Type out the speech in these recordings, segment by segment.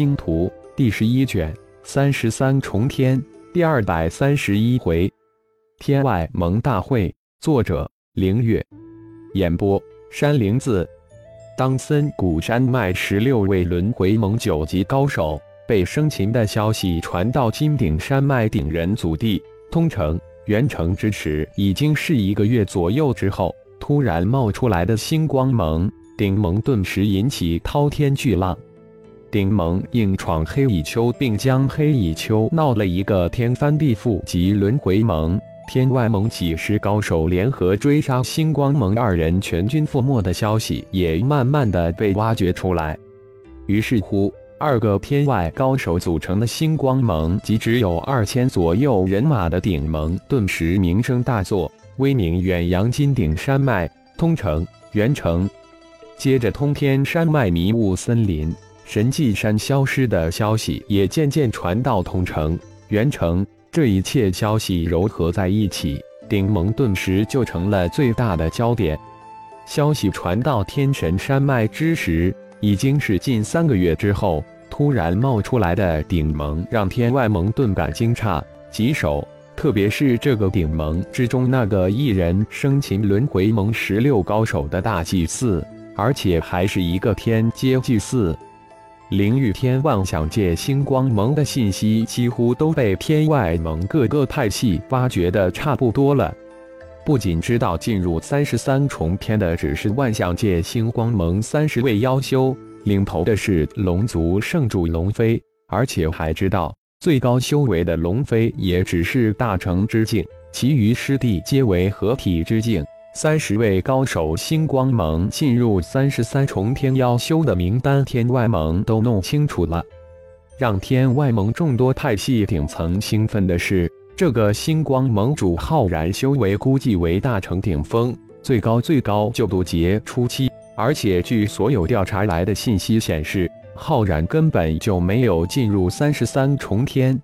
星图》第十一卷三十三重天第二百三十一回，天外盟大会，作者：凌月，演播：山灵子。当森谷山脉十六位轮回盟九级高手被生擒的消息传到金顶山脉顶人祖地通城、元城之时，已经是一个月左右之后，突然冒出来的星光盟顶盟顿时引起滔天巨浪。顶盟硬闯黑蚁丘，并将黑蚁丘闹了一个天翻地覆，及轮回盟。天外盟几十高手联合追杀星光盟二人，全军覆没的消息也慢慢的被挖掘出来。于是乎，二个天外高手组成的星光盟及只有二千左右人马的顶盟，顿时名声大作，威名远扬金顶山脉、通城、元城。接着，通天山脉迷雾森林、神迹山消失的消息也渐渐传到通城、元城。这一切消息糅合在一起，顶盟顿时就成了最大的焦点。消息传到天神山脉之时，已经是近三个月之后。突然冒出来的顶盟，让天外盟顿感惊诧棘手。特别是这个顶盟之中那个一人生擒轮回盟十六高手的大祭司，而且还是一个天阶祭司。灵域天妄想界星光盟的信息几乎都被天外盟各个派系挖掘的差不多了。不仅知道进入三十三重天的只是万象界星光盟三十位妖修，领头的是龙族圣主龙飞，而且还知道最高修为的龙飞也只是大成之境，其余师弟皆为合体之境。三十位高手，星光盟进入三十三重天妖修的名单，天外盟都弄清楚了。让天外盟众多派系顶层兴奋的是，这个星光盟主浩然修为估计为大成顶峰，最高最高就渡劫初期。而且据所有调查来的信息显示，浩然根本就没有进入三十三重天。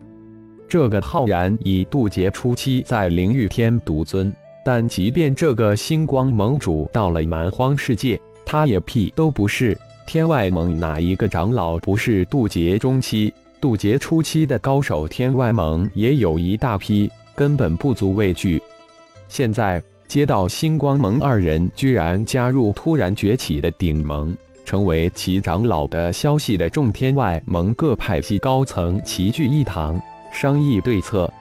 这个浩然以渡劫初期在灵域天独尊。但即便这个星光盟主到了蛮荒世界，他也屁都不是。天外盟哪一个长老不是渡劫中期、渡劫初期的高手？天外盟也有一大批，根本不足畏惧。现在接到星光盟二人居然加入突然崛起的顶盟，成为其长老的消息的众天外盟各派系高层齐聚一堂，商议对策。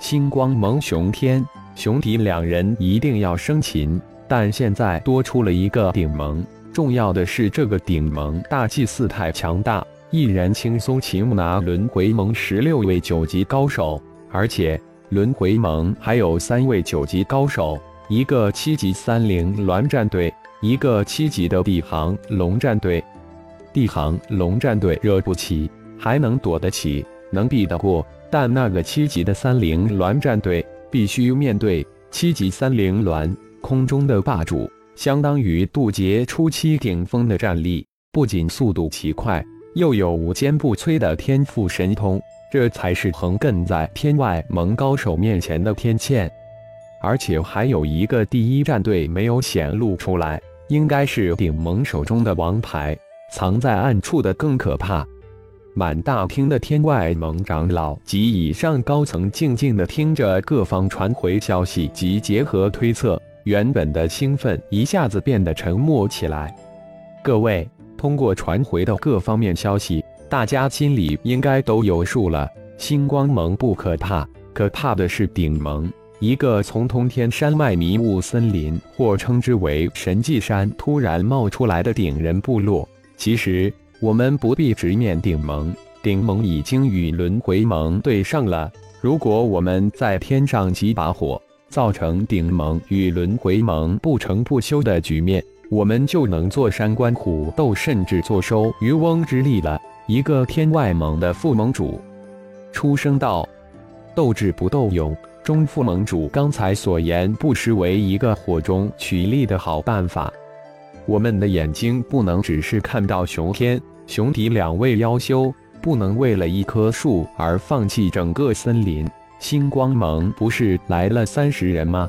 星光盟雄天。雄敌两人一定要生擒，但现在多出了一个顶盟。重要的是，这个顶盟大祭司太强大，一人轻松擒拿轮回盟十六位九级高手，而且轮回盟还有三位九级高手，一个七级三灵鸾战队，一个七级的地行龙战队。地行龙战队惹不起，还能躲得起，能避得过，但那个七级的三灵鸾战队。必须面对七级三灵鸾空中的霸主，相当于渡劫初期顶峰的战力。不仅速度奇快，又有无坚不摧的天赋神通，这才是横亘在天外盟高手面前的天堑。而且还有一个第一战队没有显露出来，应该是顶盟手中的王牌，藏在暗处的更可怕。满大厅的天外盟长老及以上高层静静地听着各方传回消息及结合推测，原本的兴奋一下子变得沉默起来。各位，通过传回的各方面消息，大家心里应该都有数了。星光盟不可怕，可怕的是顶盟，一个从通天山脉迷雾森林，或称之为神迹山突然冒出来的顶人部落。其实。我们不必直面顶盟，顶盟已经与轮回盟对上了。如果我们在天上几把火，造成顶盟与轮回盟不成不休的局面，我们就能坐山观虎斗，甚至坐收渔翁之利了。一个天外盟的副盟主出声道：“斗智不斗勇，中副盟主刚才所言，不失为一个火中取栗的好办法。”我们的眼睛不能只是看到熊天、兄弟两位妖修，不能为了一棵树而放弃整个森林。星光盟不是来了三十人吗？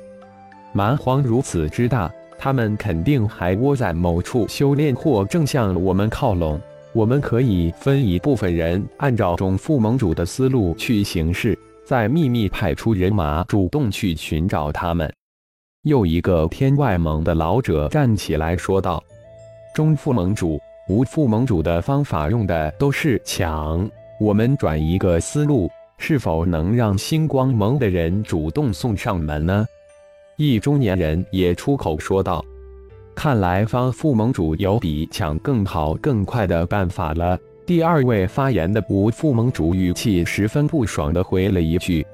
蛮荒如此之大，他们肯定还窝在某处修炼，或正向我们靠拢。我们可以分一部分人按照中副盟主的思路去行事，再秘密派出人马，主动去寻找他们。又一个天外盟的老者站起来说道：“中副盟主、吴副盟主的方法用的都是抢，我们转一个思路，是否能让星光盟的人主动送上门呢？”一中年人也出口说道。看来方副盟主有比抢更好、更快的办法了。第二位发言的吴副盟主语气十分不爽地回了一句：“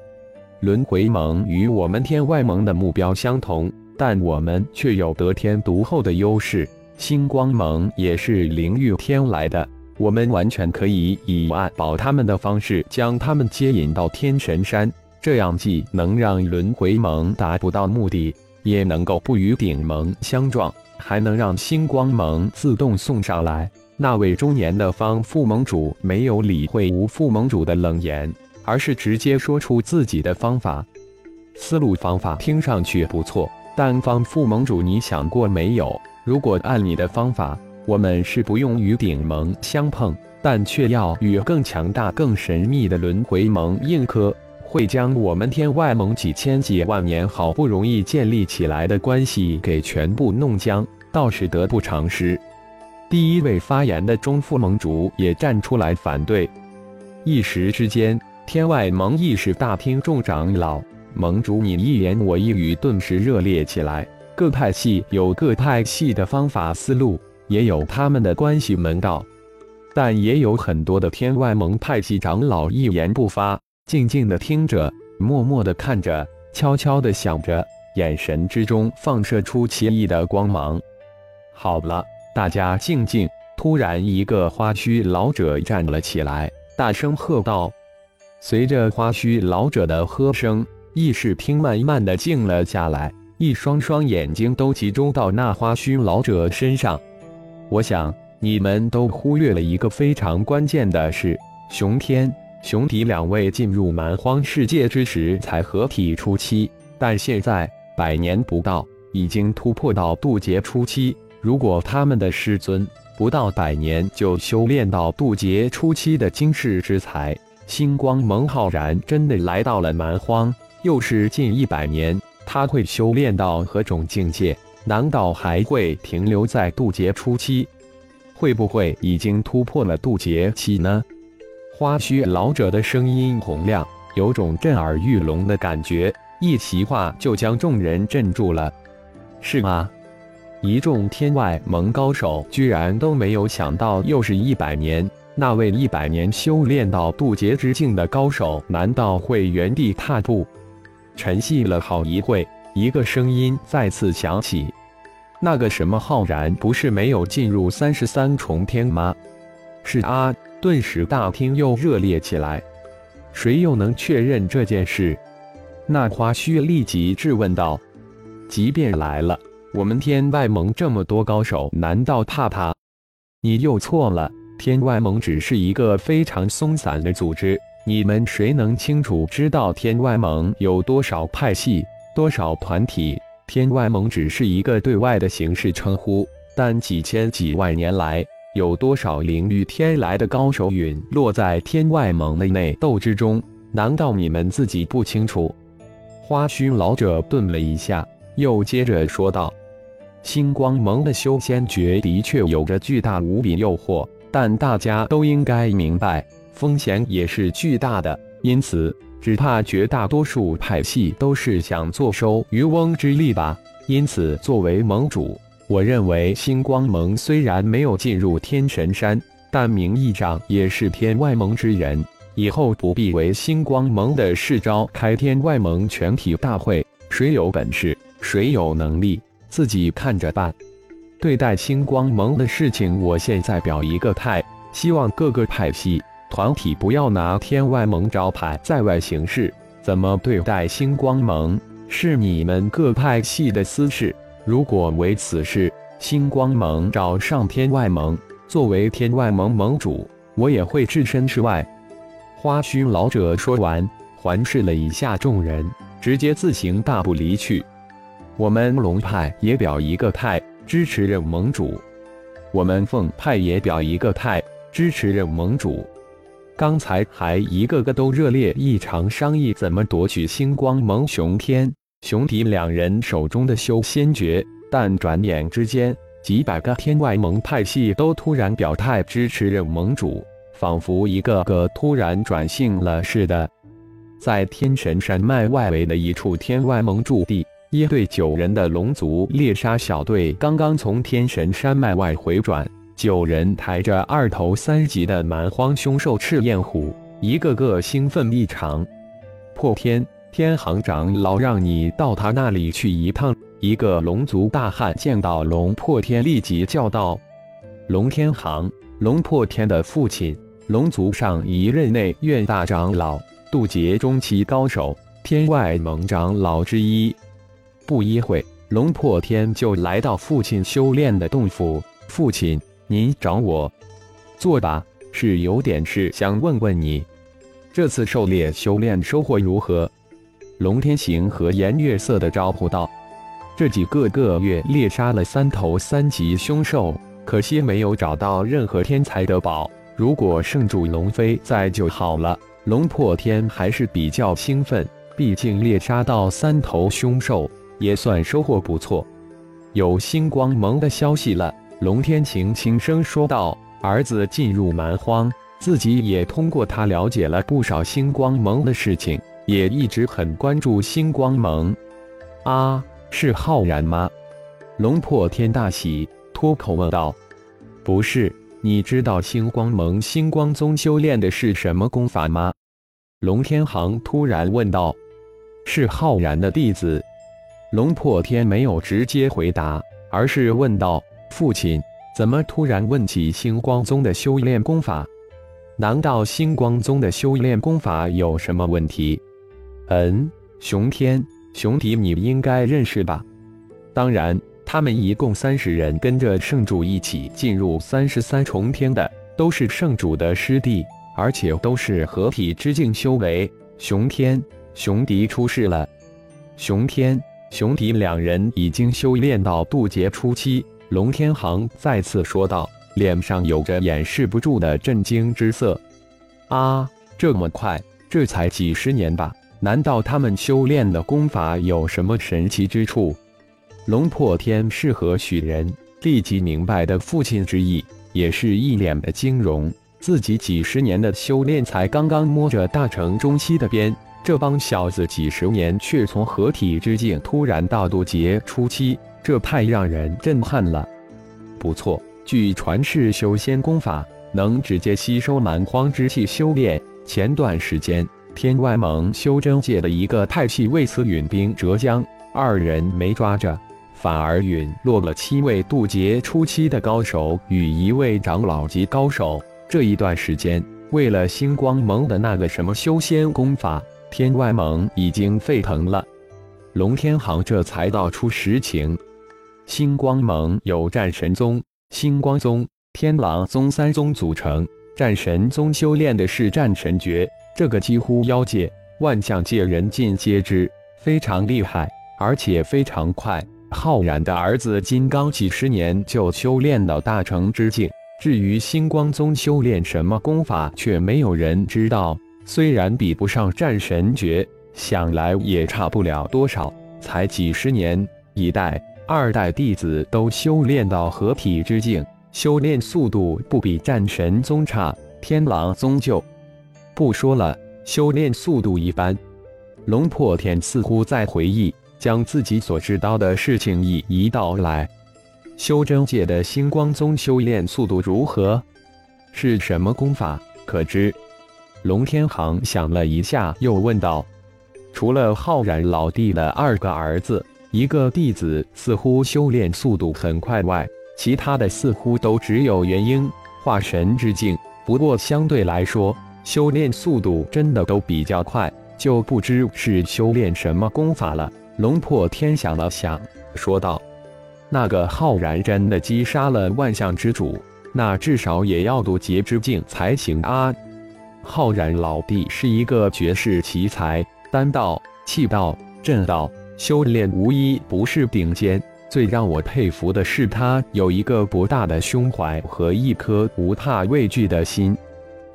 轮回盟与我们天外盟的目标相同，但我们却有得天独厚的优势。星光盟也是灵域天来的，我们完全可以以暗保他们的方式将他们接引到天神山，这样既能让轮回盟达不到目的，也能够不与顶盟相撞。”还能让星光盟自动送上来。那位中年的方副盟主没有理会吴副盟主的冷言，而是直接说出自己的方法。思路方法听上去不错，但方副盟主，你想过没有？如果按你的方法，我们是不用与顶盟相碰，但却要与更强大、更神秘的轮回盟硬磕。会将我们天外盟几千几万年好不容易建立起来的关系给全部弄僵，倒是得不偿失。第一位发言的中副盟主也站出来反对。一时之间，天外盟议事大厅众长老、盟主你一言我一语，顿时热烈起来。各派系有各派系的方法思路，也有他们的关系门道，但也有很多的天外盟派系长老一言不发。静静的听着，默默的看着，悄悄的想着，眼神之中放射出奇异的光芒。好了，大家静静。突然，一个花须老者站了起来，大声喝道。随着花须老者的喝声，议事厅慢慢的静了下来，一双双眼睛都集中到那花须老者身上。我想，你们都忽略了一个非常关键的事：熊天。熊体两位进入蛮荒世界之时才合体初期，但现在百年不到，已经突破到渡劫初期。如果他们的师尊不到百年就修炼到渡劫初期的惊世之才，星光蒙浩然真的来到了蛮荒，又是近一百年，他会修炼到何种境界？难道还会停留在渡劫初期？会不会已经突破了渡劫期呢？花须老者的声音洪亮，有种震耳欲聋的感觉，一席话就将众人镇住了。是吗？一众天外盟高手居然都没有想到，又是一百年，那位一百年修炼到渡劫之境的高手，难道会原地踏步？沉寂了好一会，一个声音再次响起：“那个什么浩然，不是没有进入三十三重天吗？”是啊。顿时，大厅又热烈起来。谁又能确认这件事？那花须立即质问道：“即便来了，我们天外盟这么多高手，难道怕他？你又错了。天外盟只是一个非常松散的组织，你们谁能清楚知道天外盟有多少派系、多少团体？天外盟只是一个对外的形式称呼，但几千几万年来。”有多少灵域天来的高手陨落在天外盟的内斗之中？难道你们自己不清楚？花须老者顿了一下，又接着说道：“星光盟的修仙诀的确有着巨大无比诱惑，但大家都应该明白，风险也是巨大的。因此，只怕绝大多数派系都是想坐收渔翁之利吧。因此，作为盟主。”我认为星光盟虽然没有进入天神山，但名义上也是天外盟之人。以后不必为星光盟的事召开天外盟全体大会，谁有本事，谁有能力，自己看着办。对待星光盟的事情，我现在表一个态，希望各个派系团体不要拿天外盟招牌在外行事。怎么对待星光盟，是你们各派系的私事。如果为此事，星光盟找上天外盟，作为天外盟盟主，我也会置身事外。花须老者说完，环视了一下众人，直接自行大步离去。我们龙派也表一个态，支持任盟主；我们凤派也表一个态，支持任盟主。刚才还一个个都热烈异常，商议怎么夺取星光盟熊天、熊迪两人手中的修仙诀，但转眼之间，几百个天外盟派系都突然表态支持任盟主，仿佛一个个突然转性了似的。在天神山脉外围的一处天外盟驻地，一队九人的龙族猎杀小队刚刚从天神山脉外回转。九人抬着二头三级的蛮荒凶兽赤焰虎，一个个兴奋异常。破天天行长老让你到他那里去一趟。一个龙族大汉见到龙破天，立即叫道：“龙天行，龙破天的父亲，龙族上一任内院大长老，渡劫中期高手，天外盟长老之一。”不一会，龙破天就来到父亲修炼的洞府。父亲。您找我，坐吧，是有点事想问问你。这次狩猎修炼收获如何？龙天行和颜悦色的招呼道：“这几个个月猎杀了三头三级凶兽，可惜没有找到任何天才的宝。如果圣主龙飞在就好了。”龙破天还是比较兴奋，毕竟猎杀到三头凶兽，也算收获不错。有星光盟的消息了。龙天晴轻声说道：“儿子进入蛮荒，自己也通过他了解了不少星光盟的事情，也一直很关注星光盟。”啊，是浩然吗？龙破天大喜，脱口问道：“不是，你知道星光盟星光宗修炼的是什么功法吗？”龙天行突然问道：“是浩然的弟子。”龙破天没有直接回答，而是问道。父亲怎么突然问起星光宗的修炼功法？难道星光宗的修炼功法有什么问题？嗯，熊天、熊迪，你应该认识吧？当然，他们一共三十人，跟着圣主一起进入三十三重天的，都是圣主的师弟，而且都是合体之境修为。熊天、熊迪出事了。熊天、熊迪两人已经修炼到渡劫初期。龙天行再次说道，脸上有着掩饰不住的震惊之色。啊，这么快？这才几十年吧？难道他们修炼的功法有什么神奇之处？龙破天是何许人？立即明白的父亲之意，也是一脸的惊容。自己几十年的修炼，才刚刚摸着大成中期的边，这帮小子几十年却从合体之境突然到渡劫初期。这太让人震撼了！不错，据传是修仙功法，能直接吸收蛮荒之气修炼。前段时间，天外盟修真界的一个派系为此引兵折将，二人没抓着，反而陨落了七位渡劫初期的高手与一位长老级高手。这一段时间，为了星光盟的那个什么修仙功法，天外盟已经沸腾了。龙天行这才道出实情。星光盟由战神宗、星光宗、天狼宗三宗组成。战神宗修炼的是战神诀，这个几乎妖界、万象界人尽皆知，非常厉害，而且非常快。浩然的儿子金刚几十年就修炼到大成之境。至于星光宗修炼什么功法，却没有人知道。虽然比不上战神诀，想来也差不了多少，才几十年一代。二代弟子都修炼到合体之境，修炼速度不比战神宗差。天狼宗就不说了，修炼速度一般。龙破天似乎在回忆，将自己所知道的事情一一道来。修真界的星光宗修炼速度如何？是什么功法？可知？龙天行想了一下，又问道：“除了浩然老弟的二个儿子。”一个弟子似乎修炼速度很快外，其他的似乎都只有元婴化神之境。不过相对来说，修炼速度真的都比较快，就不知是修炼什么功法了。龙破天想了想，说道：“那个浩然真的击杀了万象之主，那至少也要渡劫之境才行啊！”浩然老弟是一个绝世奇才，丹道、气道、阵道。修炼无一不是顶尖，最让我佩服的是，他有一个博大的胸怀和一颗不怕畏惧的心。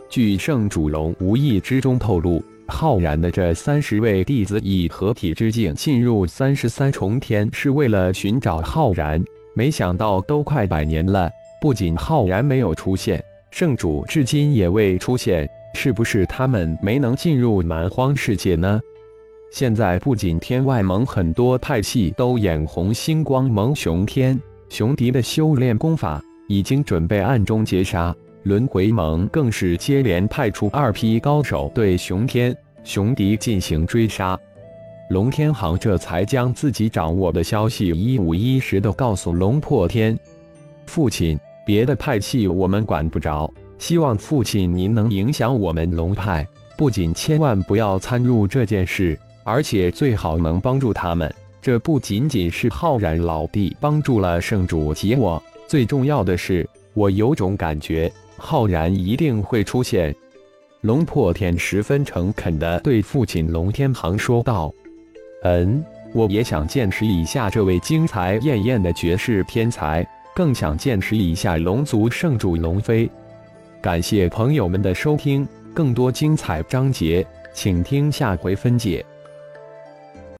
据圣主龙无意之中透露，浩然的这三十位弟子以合体之境进入三十三重天，是为了寻找浩然。没想到都快百年了，不仅浩然没有出现，圣主至今也未出现，是不是他们没能进入蛮荒世界呢？现在不仅天外盟很多派系都眼红星光盟熊天熊迪的修炼功法，已经准备暗中截杀；轮回盟更是接连派出二批高手对熊天熊迪进行追杀。龙天行这才将自己掌握的消息一五一十的告诉龙破天父亲。别的派系我们管不着，希望父亲您能影响我们龙派，不仅千万不要参入这件事。而且最好能帮助他们，这不仅仅是浩然老弟帮助了圣主及我，最重要的是，我有种感觉，浩然一定会出现。龙破天十分诚恳地对父亲龙天行说道：“嗯，我也想见识一下这位精彩艳艳的绝世天才，更想见识一下龙族圣主龙飞。”感谢朋友们的收听，更多精彩章节，请听下回分解。